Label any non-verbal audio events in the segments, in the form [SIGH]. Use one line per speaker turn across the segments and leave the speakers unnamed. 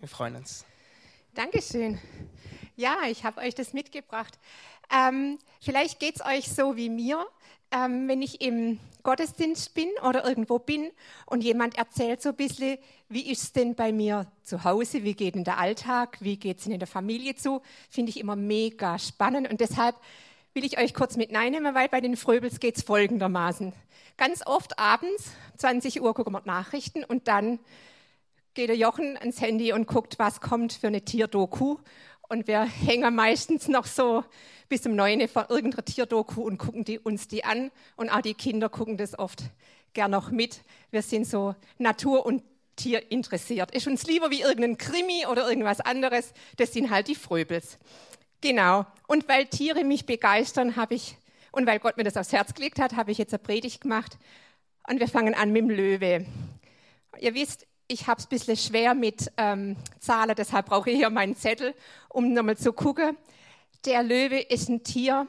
Wir freuen uns.
Dankeschön. Ja, ich habe euch das mitgebracht. Ähm, vielleicht geht es euch so wie mir, ähm, wenn ich im Gottesdienst bin oder irgendwo bin und jemand erzählt so ein bisschen, wie ist es denn bei mir zu Hause, wie geht denn der Alltag, wie geht es in der Familie zu, finde ich immer mega spannend und deshalb will ich euch kurz mit hineinnehmen, weil bei den Fröbels geht es folgendermaßen. Ganz oft abends, 20 Uhr, gucken wir Nachrichten und dann geht der Jochen ans Handy und guckt, was kommt für eine Tierdoku. Und wir hängen meistens noch so bis um neun vor irgendeiner Tierdoku und gucken die, uns die an. Und auch die Kinder gucken das oft gern noch mit. Wir sind so Natur- und Tier interessiert. Ist uns lieber wie irgendein Krimi oder irgendwas anderes. Das sind halt die Fröbels. Genau. Und weil Tiere mich begeistern, habe ich, und weil Gott mir das aufs Herz gelegt hat, habe ich jetzt eine Predigt gemacht. Und wir fangen an mit dem Löwe. Ihr wisst, ich habe es ein bisschen schwer mit ähm, Zahlen, deshalb brauche ich hier meinen Zettel, um nochmal zu gucken. Der Löwe ist ein Tier,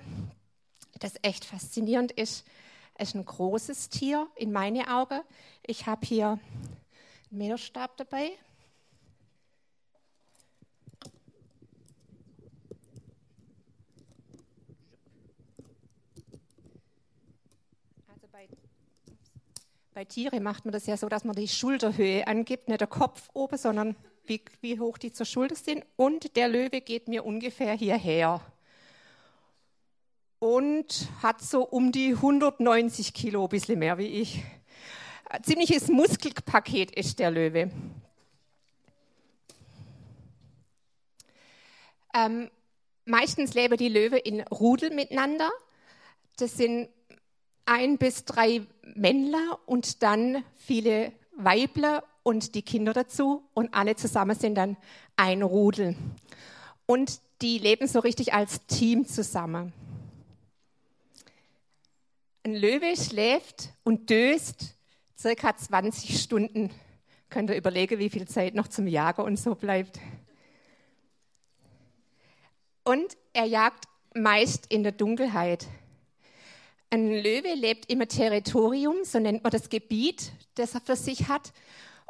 das echt faszinierend ist. Es ist ein großes Tier in meinen Augen. Ich habe hier einen Meterstab dabei. Bei Tieren macht man das ja so, dass man die Schulterhöhe angibt, nicht der Kopf oben, sondern wie, wie hoch die zur Schulter sind. Und der Löwe geht mir ungefähr hierher. Und hat so um die 190 Kilo, ein bisschen mehr wie ich. Ein ziemliches Muskelpaket ist der Löwe. Ähm, meistens leben die Löwe in Rudel miteinander. Das sind ein bis drei Männler und dann viele Weibler und die Kinder dazu und alle zusammen sind dann ein Rudel. Und die leben so richtig als Team zusammen. Ein Löwe schläft und döst circa 20 Stunden. Könnt ihr überlegen, wie viel Zeit noch zum Jagen und so bleibt. Und er jagt meist in der Dunkelheit. Ein Löwe lebt im Territorium, so nennt man das Gebiet, das er für sich hat.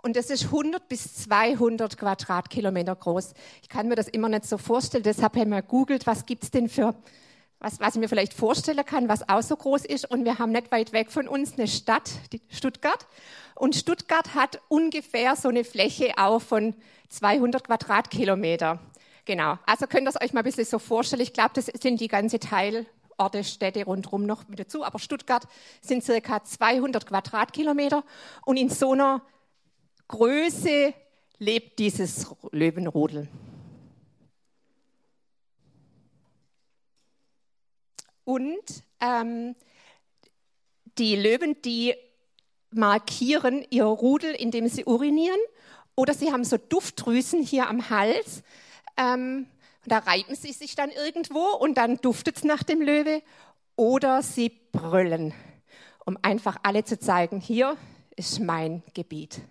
Und das ist 100 bis 200 Quadratkilometer groß. Ich kann mir das immer nicht so vorstellen. Deshalb haben wir googelt, was gibt es denn für, was, was ich mir vielleicht vorstellen kann, was auch so groß ist. Und wir haben nicht weit weg von uns eine Stadt, die Stuttgart. Und Stuttgart hat ungefähr so eine Fläche auch von 200 Quadratkilometer. Genau. Also könnt ihr es euch mal ein bisschen so vorstellen. Ich glaube, das sind die ganze Teil, Orte, Städte rundherum noch mit dazu, aber Stuttgart sind circa 200 Quadratkilometer und in so einer Größe lebt dieses Löwenrudel. Und ähm, die Löwen, die markieren ihr Rudel, indem sie urinieren, oder sie haben so Duftdrüsen hier am Hals. Ähm, und da reiben sie sich dann irgendwo und dann duftet es nach dem Löwe. Oder sie brüllen, um einfach alle zu zeigen, hier ist mein Gebiet.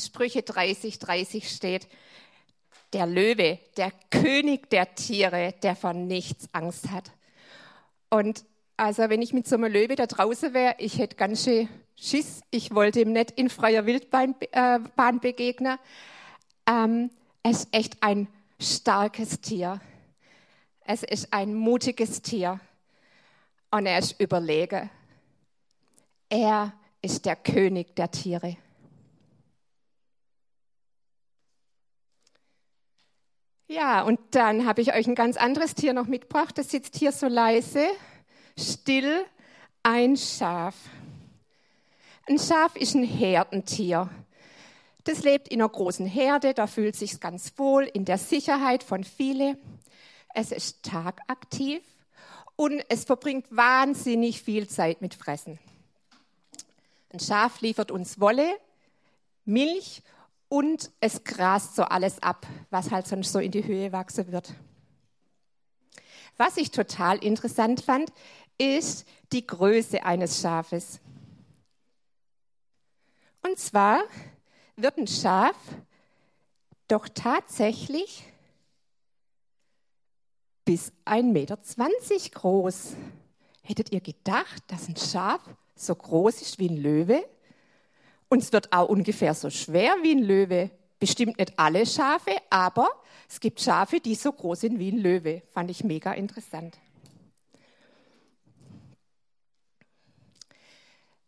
Sprüche 30, 30 steht, der Löwe, der König der Tiere, der vor nichts Angst hat. Und also wenn ich mit so einem Löwe da draußen wäre, ich hätte ganz schön Schiss. Ich wollte ihm nicht in freier Wildbahn äh, begegnen. Ähm, es ist echt ein starkes Tier. Es ist ein mutiges Tier. Und er ist überlegen. Er ist der König der Tiere. Ja, und dann habe ich euch ein ganz anderes Tier noch mitgebracht. Das sitzt hier so leise, still, ein Schaf. Ein Schaf ist ein Herdentier. Das lebt in einer großen Herde, da fühlt sich ganz wohl in der Sicherheit von viele. Es ist tagaktiv und es verbringt wahnsinnig viel Zeit mit Fressen. Ein Schaf liefert uns Wolle, Milch und es grast so alles ab, was halt sonst so in die Höhe wachsen wird. Was ich total interessant fand, ist die Größe eines Schafes. Und zwar wird ein Schaf doch tatsächlich bis 1,20 Meter groß. Hättet ihr gedacht, dass ein Schaf so groß ist wie ein Löwe? Und es wird auch ungefähr so schwer wie ein Löwe. Bestimmt nicht alle Schafe, aber es gibt Schafe, die so groß sind wie ein Löwe. Fand ich mega interessant.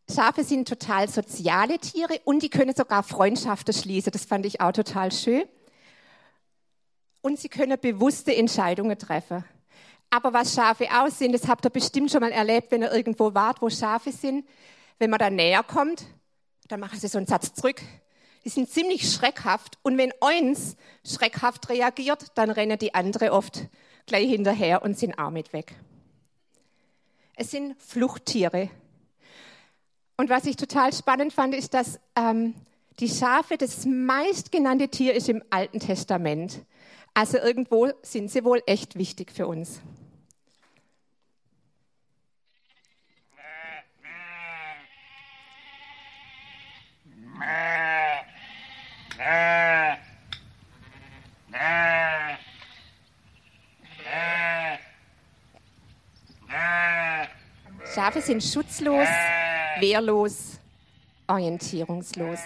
Schafe sind total soziale Tiere und die können sogar Freundschaften schließen. Das fand ich auch total schön. Und sie können bewusste Entscheidungen treffen. Aber was Schafe sind, das habt ihr bestimmt schon mal erlebt, wenn ihr irgendwo wart, wo Schafe sind. Wenn man da näher kommt, dann machen sie so einen Satz zurück. Die sind ziemlich schreckhaft. Und wenn eins schreckhaft reagiert, dann rennen die andere oft gleich hinterher und sind auch mit weg. Es sind Fluchttiere. Und was ich total spannend fand, ist, dass ähm, die Schafe das meistgenannte Tier ist im Alten Testament. Also irgendwo sind sie wohl echt wichtig für uns. Schafe sind schutzlos, wehrlos, orientierungslos.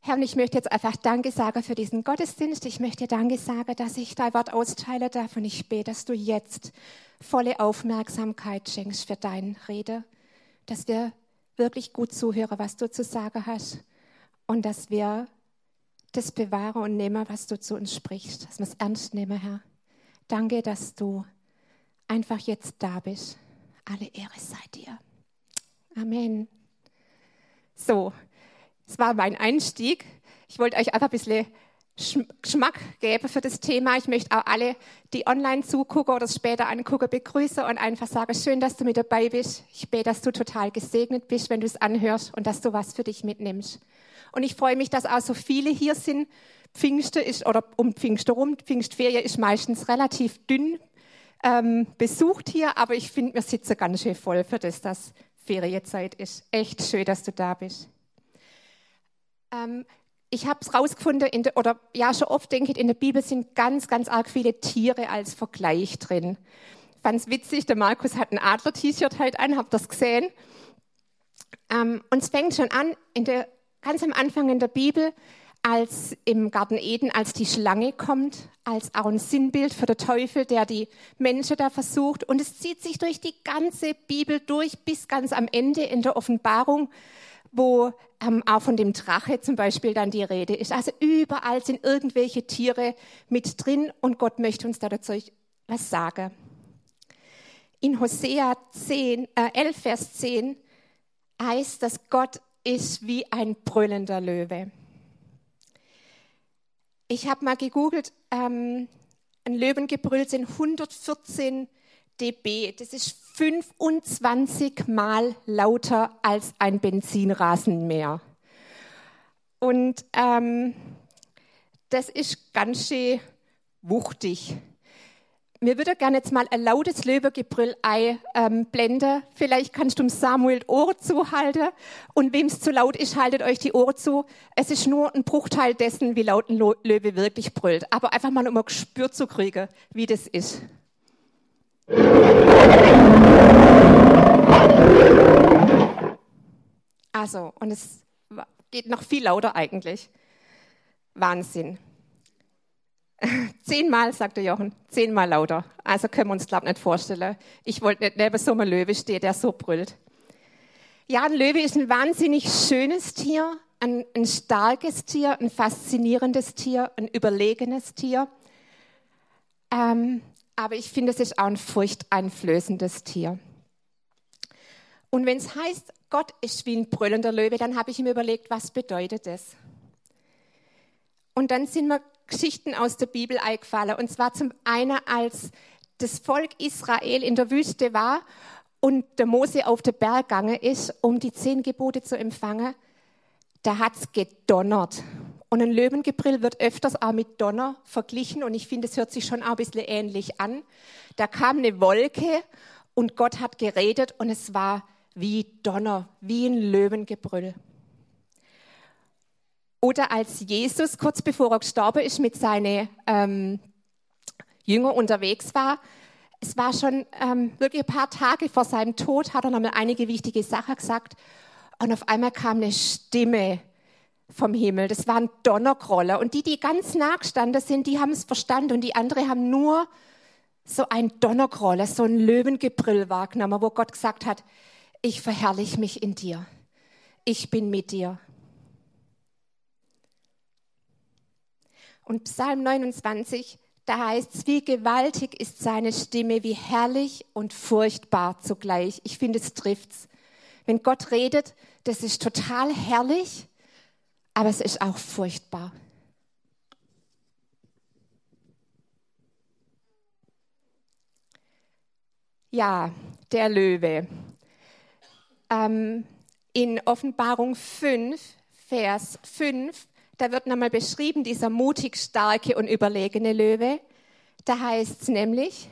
Herr, und ich möchte jetzt einfach Danke sagen für diesen Gottesdienst. Ich möchte Danke sagen, dass ich dein Wort austeile darf. Und ich bete, dass du jetzt volle Aufmerksamkeit schenkst für deine Rede, dass wir wirklich gut zuhören, was du zu sagen hast und dass wir das bewahren und nehmen, was du zu uns sprichst, dass wir es ernst nehmen, Herr. Danke, dass du einfach jetzt da bist. Alle Ehre sei dir. Amen. So, es war mein Einstieg. Ich wollte euch einfach ein bisschen Geschmack geben für das Thema. Ich möchte auch alle, die online zugucken oder später angucken, begrüßen und einfach sagen, schön, dass du mit dabei bist. Ich bete, dass du total gesegnet bist, wenn du es anhörst und dass du was für dich mitnimmst. Und ich freue mich, dass auch so viele hier sind. Pfingste ist, oder um Pfingste rum, Pfingstferie ist meistens relativ dünn ähm, besucht hier, aber ich finde, wir sitzen ganz schön voll für das, dass Ferienzeit ist. Echt schön, dass du da bist. Ähm, ich habe es rausgefunden, der, oder ja, schon oft denke ich, in der Bibel sind ganz, ganz arg viele Tiere als Vergleich drin. Fand es witzig, der Markus hat ein Adler-T-Shirt halt an, habt das gesehen? Ähm, und es fängt schon an, der, ganz am Anfang in der Bibel, als im Garten Eden, als die Schlange kommt, als auch ein Sinnbild für den Teufel, der die Menschen da versucht. Und es zieht sich durch die ganze Bibel durch bis ganz am Ende in der Offenbarung wo ähm, auch von dem Drache zum Beispiel dann die Rede ist. Also überall sind irgendwelche Tiere mit drin und Gott möchte uns da dazu was sagen. In Hosea 10, äh, 11, Vers 10 heißt, dass Gott ist wie ein brüllender Löwe. Ich habe mal gegoogelt, ähm, ein Löwengebrüll sind 114 dB. Das ist 25 Mal lauter als ein Benzinrasenmäher. Und ähm, das ist ganz schön wuchtig. Mir würde gerne jetzt mal ein lautes Löwegebrüll einblenden. Ähm, Vielleicht kannst du Samuel Ohren zuhalten. Und wem es zu laut ist, haltet euch die Ohren zu. Es ist nur ein Bruchteil dessen, wie laut ein Löwe wirklich brüllt. Aber einfach mal, um ein Gespür zu kriegen, wie das ist. Also, und es geht noch viel lauter eigentlich. Wahnsinn. [LAUGHS] Zehnmal, sagte Jochen, zehnmal lauter. Also können wir uns, glaube ich, nicht vorstellen. Ich wollte nicht neben so einem Löwe stehen, der so brüllt. Ja, ein Löwe ist ein wahnsinnig schönes Tier, ein, ein starkes Tier, ein faszinierendes Tier, ein überlegenes Tier. Ähm, aber ich finde, es ist auch ein furchteinflößendes Tier. Und wenn es heißt, Gott ist wie ein brüllender Löwe, dann habe ich mir überlegt, was bedeutet das? Und dann sind mir Geschichten aus der Bibel eingefallen. Und zwar zum einen, als das Volk Israel in der Wüste war und der Mose auf den Berg gegangen ist, um die zehn Gebote zu empfangen, da hat es gedonnert. Und ein Löwengebrill wird öfters auch mit Donner verglichen und ich finde, es hört sich schon auch ein bisschen ähnlich an. Da kam eine Wolke und Gott hat geredet und es war wie Donner, wie ein Löwengebrüll. Oder als Jesus kurz bevor er gestorben ist mit seinen ähm, Jüngern unterwegs war, es war schon ähm, wirklich ein paar Tage vor seinem Tod, hat er nochmal einige wichtige Sachen gesagt. Und auf einmal kam eine Stimme vom Himmel. Das waren Donnergroller. Und die, die ganz nah gestanden sind, die haben es verstanden. Und die anderen haben nur so ein Donnergroller, so ein Löwengebrüll wahrgenommen, wo Gott gesagt hat, ich verherrliche mich in dir. Ich bin mit dir. Und Psalm 29, da heißt es, wie gewaltig ist seine Stimme, wie herrlich und furchtbar zugleich. Ich finde, es trifft's. Wenn Gott redet, das ist total herrlich, aber es ist auch furchtbar. Ja, der Löwe. Ähm, in Offenbarung 5, Vers 5, da wird nochmal beschrieben, dieser mutig starke und überlegene Löwe. Da heißt es nämlich,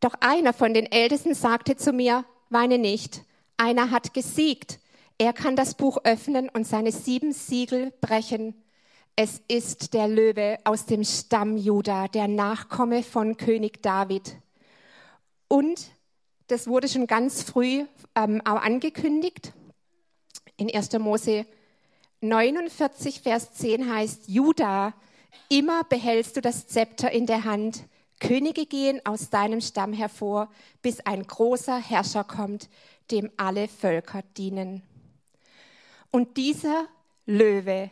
doch einer von den Ältesten sagte zu mir, weine nicht, einer hat gesiegt. Er kann das Buch öffnen und seine sieben Siegel brechen. Es ist der Löwe aus dem Stamm Juda, der Nachkomme von König David. Und das wurde schon ganz früh ähm, auch angekündigt. In 1. Mose 49, Vers 10 heißt, Juda, immer behältst du das Zepter in der Hand. Könige gehen aus deinem Stamm hervor, bis ein großer Herrscher kommt, dem alle Völker dienen. Und dieser Löwe,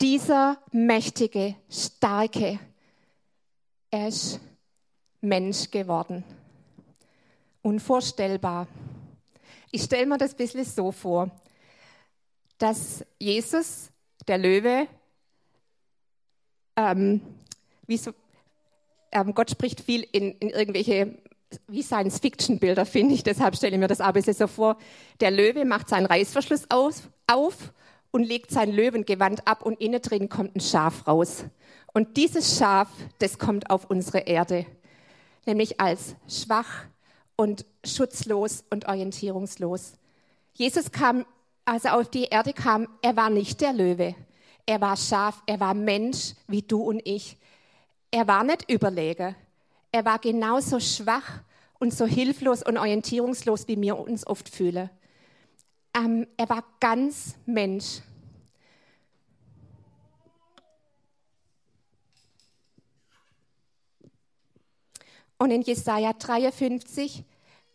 dieser mächtige, starke, er ist Mensch geworden. Unvorstellbar. Ich stelle mir das ein bisschen so vor, dass Jesus, der Löwe, ähm, wie so, ähm, Gott spricht viel in, in irgendwelche wie Science-Fiction-Bilder, finde ich. Deshalb stelle ich mir das ein bisschen so vor. Der Löwe macht seinen Reißverschluss auf, auf und legt sein Löwengewand ab und innen drin kommt ein Schaf raus. Und dieses Schaf, das kommt auf unsere Erde, nämlich als schwach und schutzlos und orientierungslos. Jesus kam, als er auf die Erde kam, er war nicht der Löwe. Er war Schaf, er war Mensch wie du und ich. Er war nicht überlegen. Er war genauso schwach und so hilflos und orientierungslos, wie wir uns oft fühlen. Ähm, er war ganz Mensch. Und in Jesaja 53,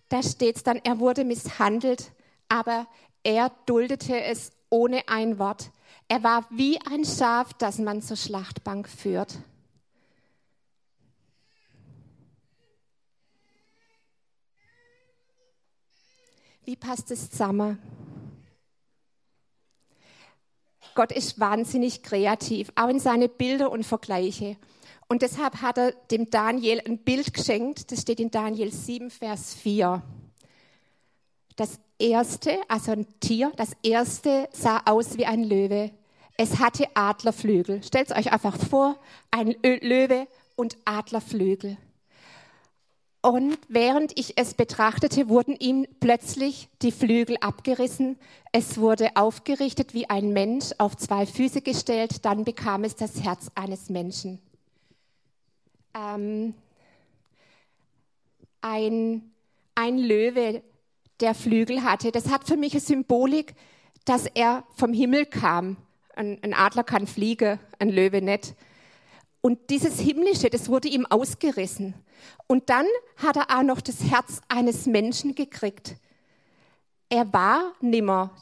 da steht es dann, er wurde misshandelt, aber er duldete es ohne ein Wort. Er war wie ein Schaf, das man zur Schlachtbank führt. Wie passt es zusammen? Gott ist wahnsinnig kreativ, auch in seine Bilder und Vergleiche. Und deshalb hat er dem Daniel ein Bild geschenkt, das steht in Daniel 7, Vers 4. Das erste, also ein Tier, das erste sah aus wie ein Löwe. Es hatte Adlerflügel. Stellt euch einfach vor, ein Löwe und Adlerflügel. Und während ich es betrachtete, wurden ihm plötzlich die Flügel abgerissen. Es wurde aufgerichtet wie ein Mensch, auf zwei Füße gestellt. Dann bekam es das Herz eines Menschen. Ähm, ein, ein Löwe, der Flügel hatte, das hat für mich eine Symbolik, dass er vom Himmel kam. Ein, ein Adler kann fliegen, ein Löwe nicht. Und dieses Himmlische, das wurde ihm ausgerissen. Und dann hat er auch noch das Herz eines Menschen gekriegt. Er war nimmer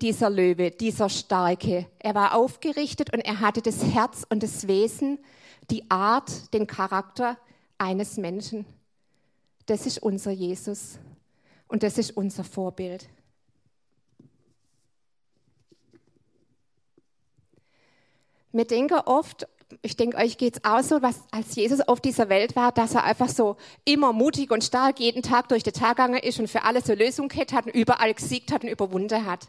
dieser Löwe, dieser Starke. Er war aufgerichtet und er hatte das Herz und das Wesen, die Art, den Charakter eines Menschen. Das ist unser Jesus und das ist unser Vorbild. Wir denken oft, ich denke, euch geht's auch so, was als Jesus auf dieser Welt war, dass er einfach so immer mutig und stark jeden Tag durch den Tag gegangen ist und für alles eine Lösung hat und überall gesiegt hat und überwunden hat.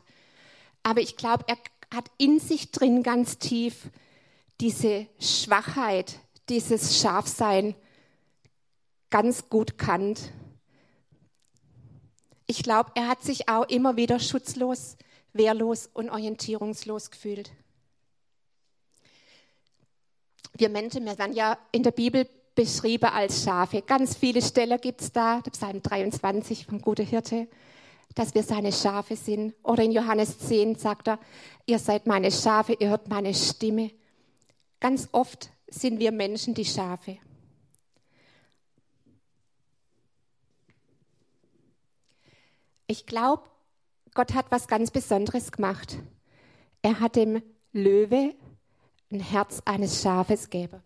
Aber ich glaube, er hat in sich drin ganz tief diese Schwachheit, dieses Scharfsein ganz gut kannt. ich glaube, er hat sich auch immer wieder schutzlos, wehrlos und orientierungslos gefühlt. Wir Menschen, wir werden ja in der Bibel beschrieben als Schafe. Ganz viele Stellen gibt es da, Psalm 23 vom Gute Hirte, dass wir seine Schafe sind. Oder in Johannes 10 sagt er, ihr seid meine Schafe, ihr hört meine Stimme. Ganz oft sind wir Menschen die Schafe. Ich glaube, Gott hat was ganz Besonderes gemacht. Er hat dem Löwe ein Herz eines Schafes gegeben.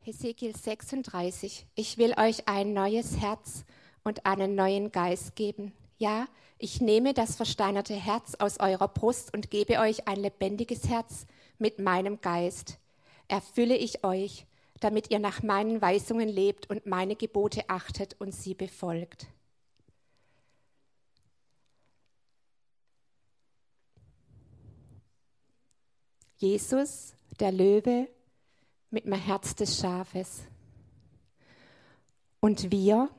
Hesekiel 36. Ich will euch ein neues Herz und einen neuen Geist geben. Ja, ich nehme das versteinerte Herz aus eurer Brust und gebe euch ein lebendiges Herz mit meinem Geist. Erfülle ich euch, damit ihr nach meinen Weisungen lebt und meine Gebote achtet und sie befolgt. Jesus, der Löwe, mit dem Herz des Schafes. Und wir,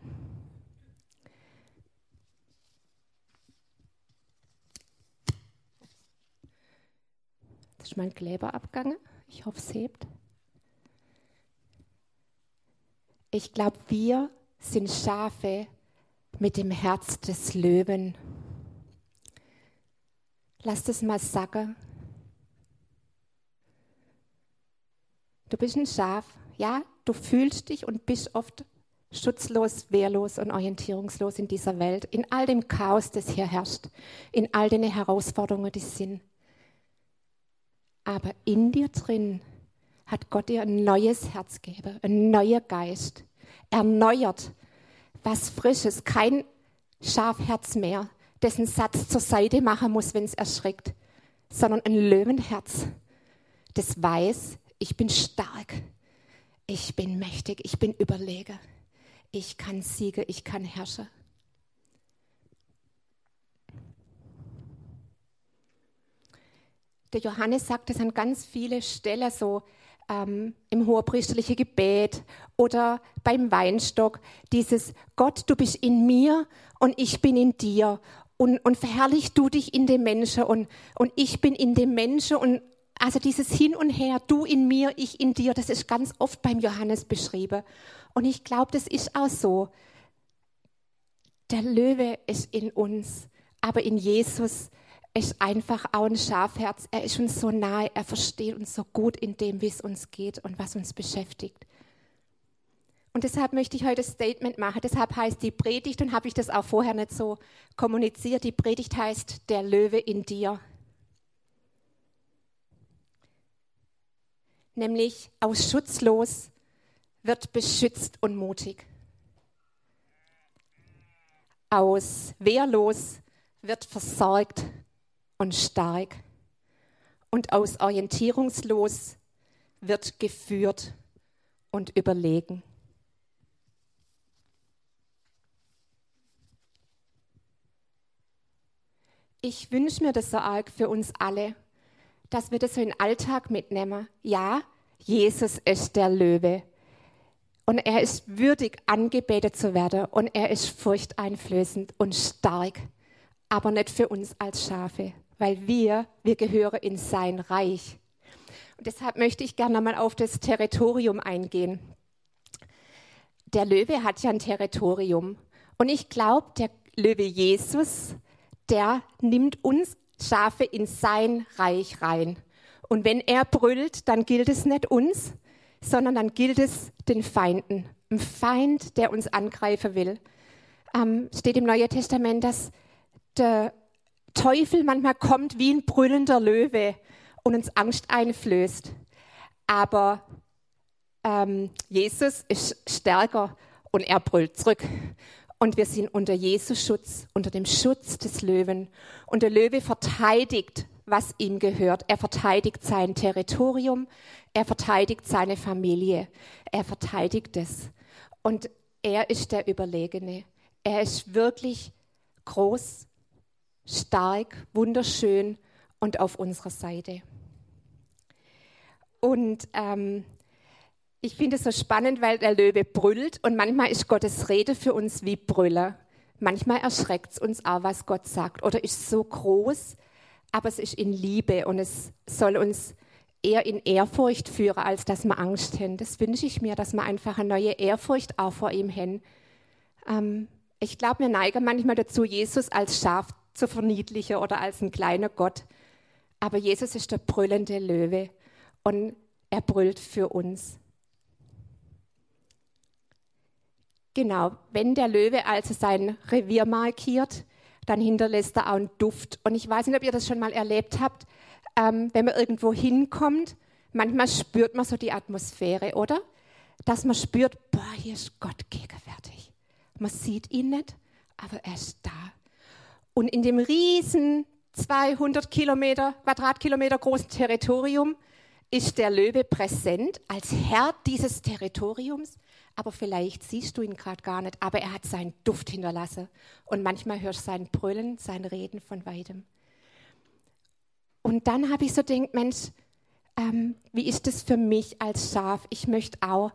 ist mein Kleber abgegangen. Ich hoffe, es hebt. Ich glaube, wir sind Schafe mit dem Herz des Löwen. Lass das mal sagen. Du bist ein Schaf, ja, du fühlst dich und bist oft schutzlos, wehrlos und orientierungslos in dieser Welt, in all dem Chaos, das hier herrscht, in all den Herausforderungen, die sind. Aber in dir drin hat Gott dir ein neues Herz gegeben, ein neuer Geist, erneuert, was Frisches, kein Schafherz mehr, dessen Satz zur Seite machen muss, wenn es erschrickt, sondern ein Löwenherz, das weiß, ich bin stark, ich bin mächtig, ich bin überlegen, ich kann siegen, ich kann herrschen. Der Johannes sagt es an ganz viele Stellen so ähm, im hohepriesterlichen Gebet oder beim Weinstock, dieses Gott, du bist in mir und ich bin in dir und, und verherrlich du dich in dem Menschen und, und ich bin in dem Menschen und, also dieses Hin und Her, du in mir, ich in dir, das ist ganz oft beim Johannes beschrieben. Und ich glaube, das ist auch so. Der Löwe ist in uns, aber in Jesus ist einfach auch ein Schafherz. Er ist uns so nahe, er versteht uns so gut in dem, wie es uns geht und was uns beschäftigt. Und deshalb möchte ich heute ein Statement machen. Deshalb heißt die Predigt, und habe ich das auch vorher nicht so kommuniziert, die Predigt heißt der Löwe in dir. nämlich aus schutzlos wird beschützt und mutig. Aus wehrlos wird versorgt und stark. Und aus orientierungslos wird geführt und überlegen. Ich wünsche mir das so arg für uns alle dass wir das so in den Alltag mitnehmen. Ja, Jesus ist der Löwe. Und er ist würdig, angebetet zu werden. Und er ist furchteinflößend und stark. Aber nicht für uns als Schafe, weil wir, wir gehören in sein Reich. Und deshalb möchte ich gerne mal auf das Territorium eingehen. Der Löwe hat ja ein Territorium. Und ich glaube, der Löwe Jesus, der nimmt uns Schafe in sein Reich rein. Und wenn er brüllt, dann gilt es nicht uns, sondern dann gilt es den Feinden. Ein Feind, der uns angreifen will. Ähm, steht im Neuen Testament, dass der Teufel manchmal kommt wie ein brüllender Löwe und uns Angst einflößt. Aber ähm, Jesus ist stärker und er brüllt zurück. Und wir sind unter Jesus Schutz, unter dem Schutz des Löwen. Und der Löwe verteidigt, was ihm gehört. Er verteidigt sein Territorium, er verteidigt seine Familie, er verteidigt es. Und er ist der Überlegene. Er ist wirklich groß, stark, wunderschön und auf unserer Seite. Und ähm, ich finde es so spannend, weil der Löwe brüllt und manchmal ist Gottes Rede für uns wie Brüller. Manchmal erschreckt es uns auch, was Gott sagt oder ist so groß, aber es ist in Liebe und es soll uns eher in Ehrfurcht führen, als dass wir Angst haben. Das wünsche ich mir, dass wir einfach eine neue Ehrfurcht auch vor ihm haben. Ähm, ich glaube, wir neigen manchmal dazu, Jesus als Schaf zu verniedlichen oder als ein kleiner Gott. Aber Jesus ist der brüllende Löwe und er brüllt für uns. Genau, wenn der Löwe also sein Revier markiert, dann hinterlässt er auch einen Duft. Und ich weiß nicht, ob ihr das schon mal erlebt habt, ähm, wenn man irgendwo hinkommt, manchmal spürt man so die Atmosphäre, oder? Dass man spürt, boah, hier ist Gott gegenwärtig. Man sieht ihn nicht, aber er ist da. Und in dem riesen 200 Kilometer, Quadratkilometer großen Territorium ist der Löwe präsent als Herr dieses Territoriums aber vielleicht siehst du ihn gerade gar nicht, aber er hat seinen Duft hinterlassen. Und manchmal hörst du sein Brüllen, sein Reden von weitem. Und dann habe ich so gedacht, Mensch, ähm, wie ist das für mich als Schaf? Ich möchte auch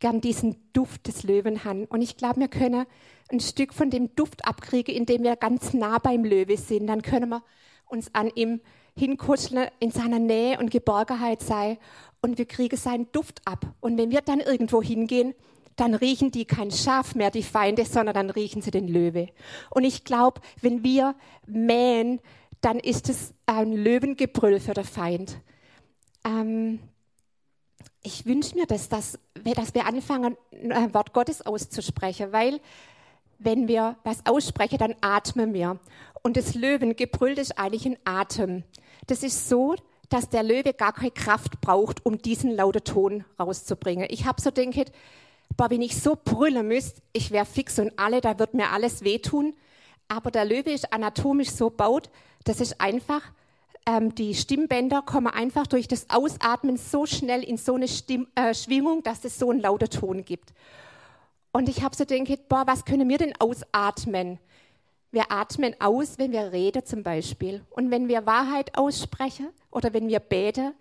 gern diesen Duft des Löwen haben. Und ich glaube, wir können ein Stück von dem Duft abkriegen, indem wir ganz nah beim Löwe sind. Dann können wir uns an ihm hinkuscheln, in seiner Nähe und Geborgenheit sein. Und wir kriegen seinen Duft ab. Und wenn wir dann irgendwo hingehen, dann riechen die kein Schaf mehr, die Feinde, sondern dann riechen sie den Löwe. Und ich glaube, wenn wir mähen, dann ist es ein Löwengebrüll für den Feind. Ähm, ich wünsche mir das, dass, wir anfangen, ein Wort Gottes auszusprechen, weil wenn wir was aussprechen, dann atmen wir. Und das Löwengebrüll ist eigentlich ein Atem. Das ist so, dass der Löwe gar keine Kraft braucht, um diesen lauten Ton rauszubringen. Ich habe so denkt, boah, wenn ich so brüllen müsste, ich wäre fix und alle, da wird mir alles wehtun. Aber der Löwe ist anatomisch so baut, das ist einfach, ähm, die Stimmbänder kommen einfach durch das Ausatmen so schnell in so eine Stimm, äh, Schwingung, dass es so einen lauten Ton gibt. Und ich habe so gedacht, boah, was können wir denn ausatmen? Wir atmen aus, wenn wir reden zum Beispiel. Und wenn wir Wahrheit aussprechen oder wenn wir beten,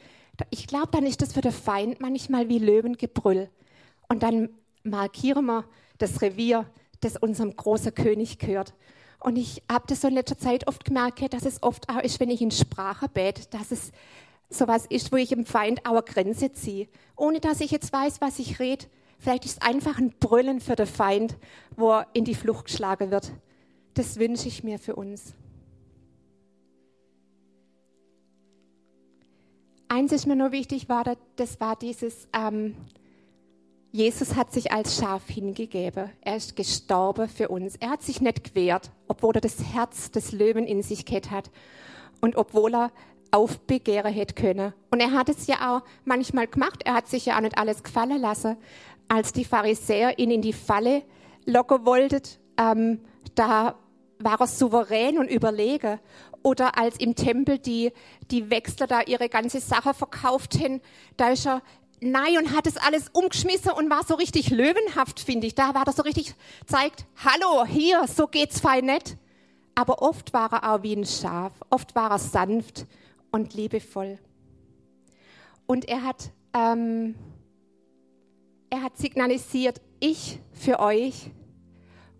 ich glaube, dann ist das für den Feind manchmal wie Löwengebrüll. Und dann markieren wir das Revier, das unserem großen König gehört. Und ich habe das so in letzter Zeit oft gemerkt, dass es oft auch ist, wenn ich in Sprache bete, dass es sowas ist, wo ich im Feind auch eine Grenze ziehe. Ohne dass ich jetzt weiß, was ich rede. Vielleicht ist es einfach ein Brüllen für den Feind, wo er in die Flucht geschlagen wird. Das wünsche ich mir für uns. Eins ist mir nur wichtig, war, das war dieses, ähm, Jesus hat sich als Schaf hingegeben. Er ist gestorben für uns. Er hat sich nicht gewehrt, obwohl er das Herz des Löwen in sich gehabt hat und obwohl er aufbegehren hätte können. Und er hat es ja auch manchmal gemacht. Er hat sich ja auch nicht alles gefallen lassen. Als die Pharisäer ihn in die Falle locken wollten, ähm, da war er souverän und überlegen. Oder als im Tempel die, die Wechsler da ihre ganze Sache verkauft haben, da ist er Nein, und hat es alles umgeschmissen und war so richtig löwenhaft, finde ich. Da war das so richtig, zeigt, hallo, hier, so geht's fein nicht. Aber oft war er auch wie ein Schaf, oft war er sanft und liebevoll. Und er hat, ähm, er hat signalisiert, ich für euch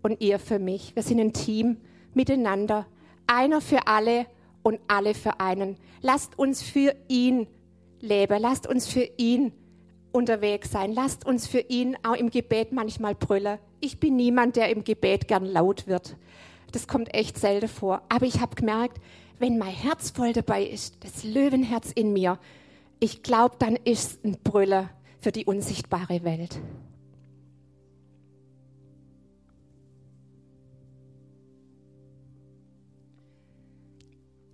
und ihr für mich. Wir sind ein Team miteinander, einer für alle und alle für einen. Lasst uns für ihn leben, lasst uns für ihn leben unterwegs sein. Lasst uns für ihn auch im Gebet manchmal brüllen. Ich bin niemand, der im Gebet gern laut wird. Das kommt echt selten vor. Aber ich habe gemerkt, wenn mein Herz voll dabei ist, das Löwenherz in mir, ich glaube, dann ist es ein Brüller für die unsichtbare Welt.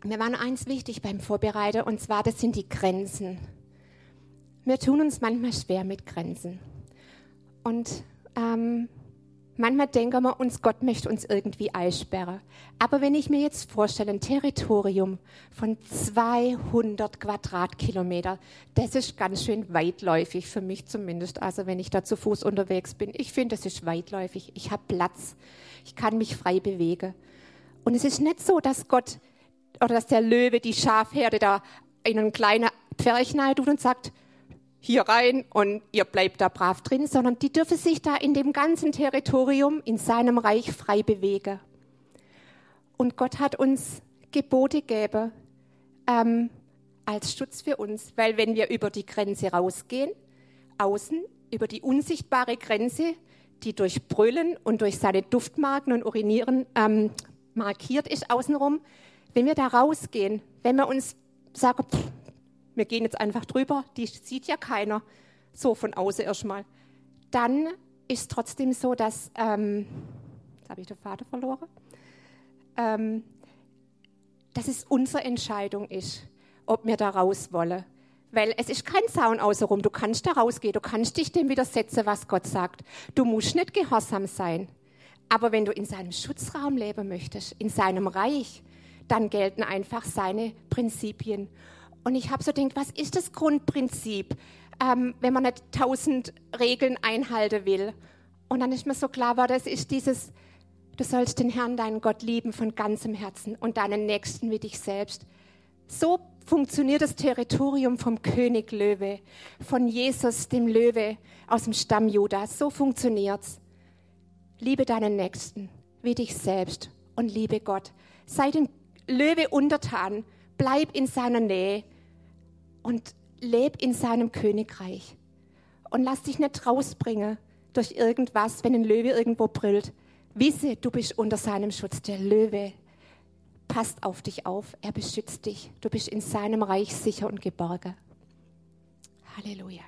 Mir war noch eins wichtig beim Vorbereiten, und zwar, das sind die Grenzen. Wir tun uns manchmal schwer mit Grenzen. Und ähm, manchmal denken wir uns, Gott möchte uns irgendwie einsperren. Aber wenn ich mir jetzt vorstelle, ein Territorium von 200 Quadratkilometer, das ist ganz schön weitläufig für mich zumindest. Also wenn ich da zu Fuß unterwegs bin, ich finde, das ist weitläufig. Ich habe Platz. Ich kann mich frei bewegen. Und es ist nicht so, dass Gott oder dass der Löwe die Schafherde da in einen kleinen Pferch tut und sagt, hier rein und ihr bleibt da brav drin, sondern die dürfen sich da in dem ganzen Territorium, in seinem Reich frei bewegen. Und Gott hat uns Gebote gegeben ähm, als Schutz für uns, weil wenn wir über die Grenze rausgehen, außen, über die unsichtbare Grenze, die durch Brüllen und durch seine Duftmarken und Urinieren ähm, markiert ist außenrum, wenn wir da rausgehen, wenn wir uns sagen, pff, wir gehen jetzt einfach drüber, die sieht ja keiner, so von außen erstmal, dann ist trotzdem so, dass, ähm, jetzt habe ich den Vater verloren, ähm, dass es unsere Entscheidung ist, ob wir da raus wollen. Weil es ist kein Zaun außenrum. Du kannst da rausgehen, du kannst dich dem widersetzen, was Gott sagt. Du musst nicht gehorsam sein. Aber wenn du in seinem Schutzraum leben möchtest, in seinem Reich, dann gelten einfach seine Prinzipien. Und ich habe so gedacht, was ist das Grundprinzip, ähm, wenn man nicht tausend Regeln einhalten will? Und dann ist mir so klar, war, das ist dieses, du sollst den Herrn, deinen Gott lieben von ganzem Herzen und deinen Nächsten wie dich selbst. So funktioniert das Territorium vom König Löwe, von Jesus, dem Löwe aus dem Stamm Judas. So funktioniert's. Liebe deinen Nächsten wie dich selbst und liebe Gott. Sei dem Löwe untertan, bleib in seiner Nähe und leb in seinem Königreich. Und lass dich nicht rausbringen durch irgendwas, wenn ein Löwe irgendwo brüllt. Wisse, du bist unter seinem Schutz. Der Löwe passt auf dich auf. Er beschützt dich. Du bist in seinem Reich sicher und geborgen. Halleluja.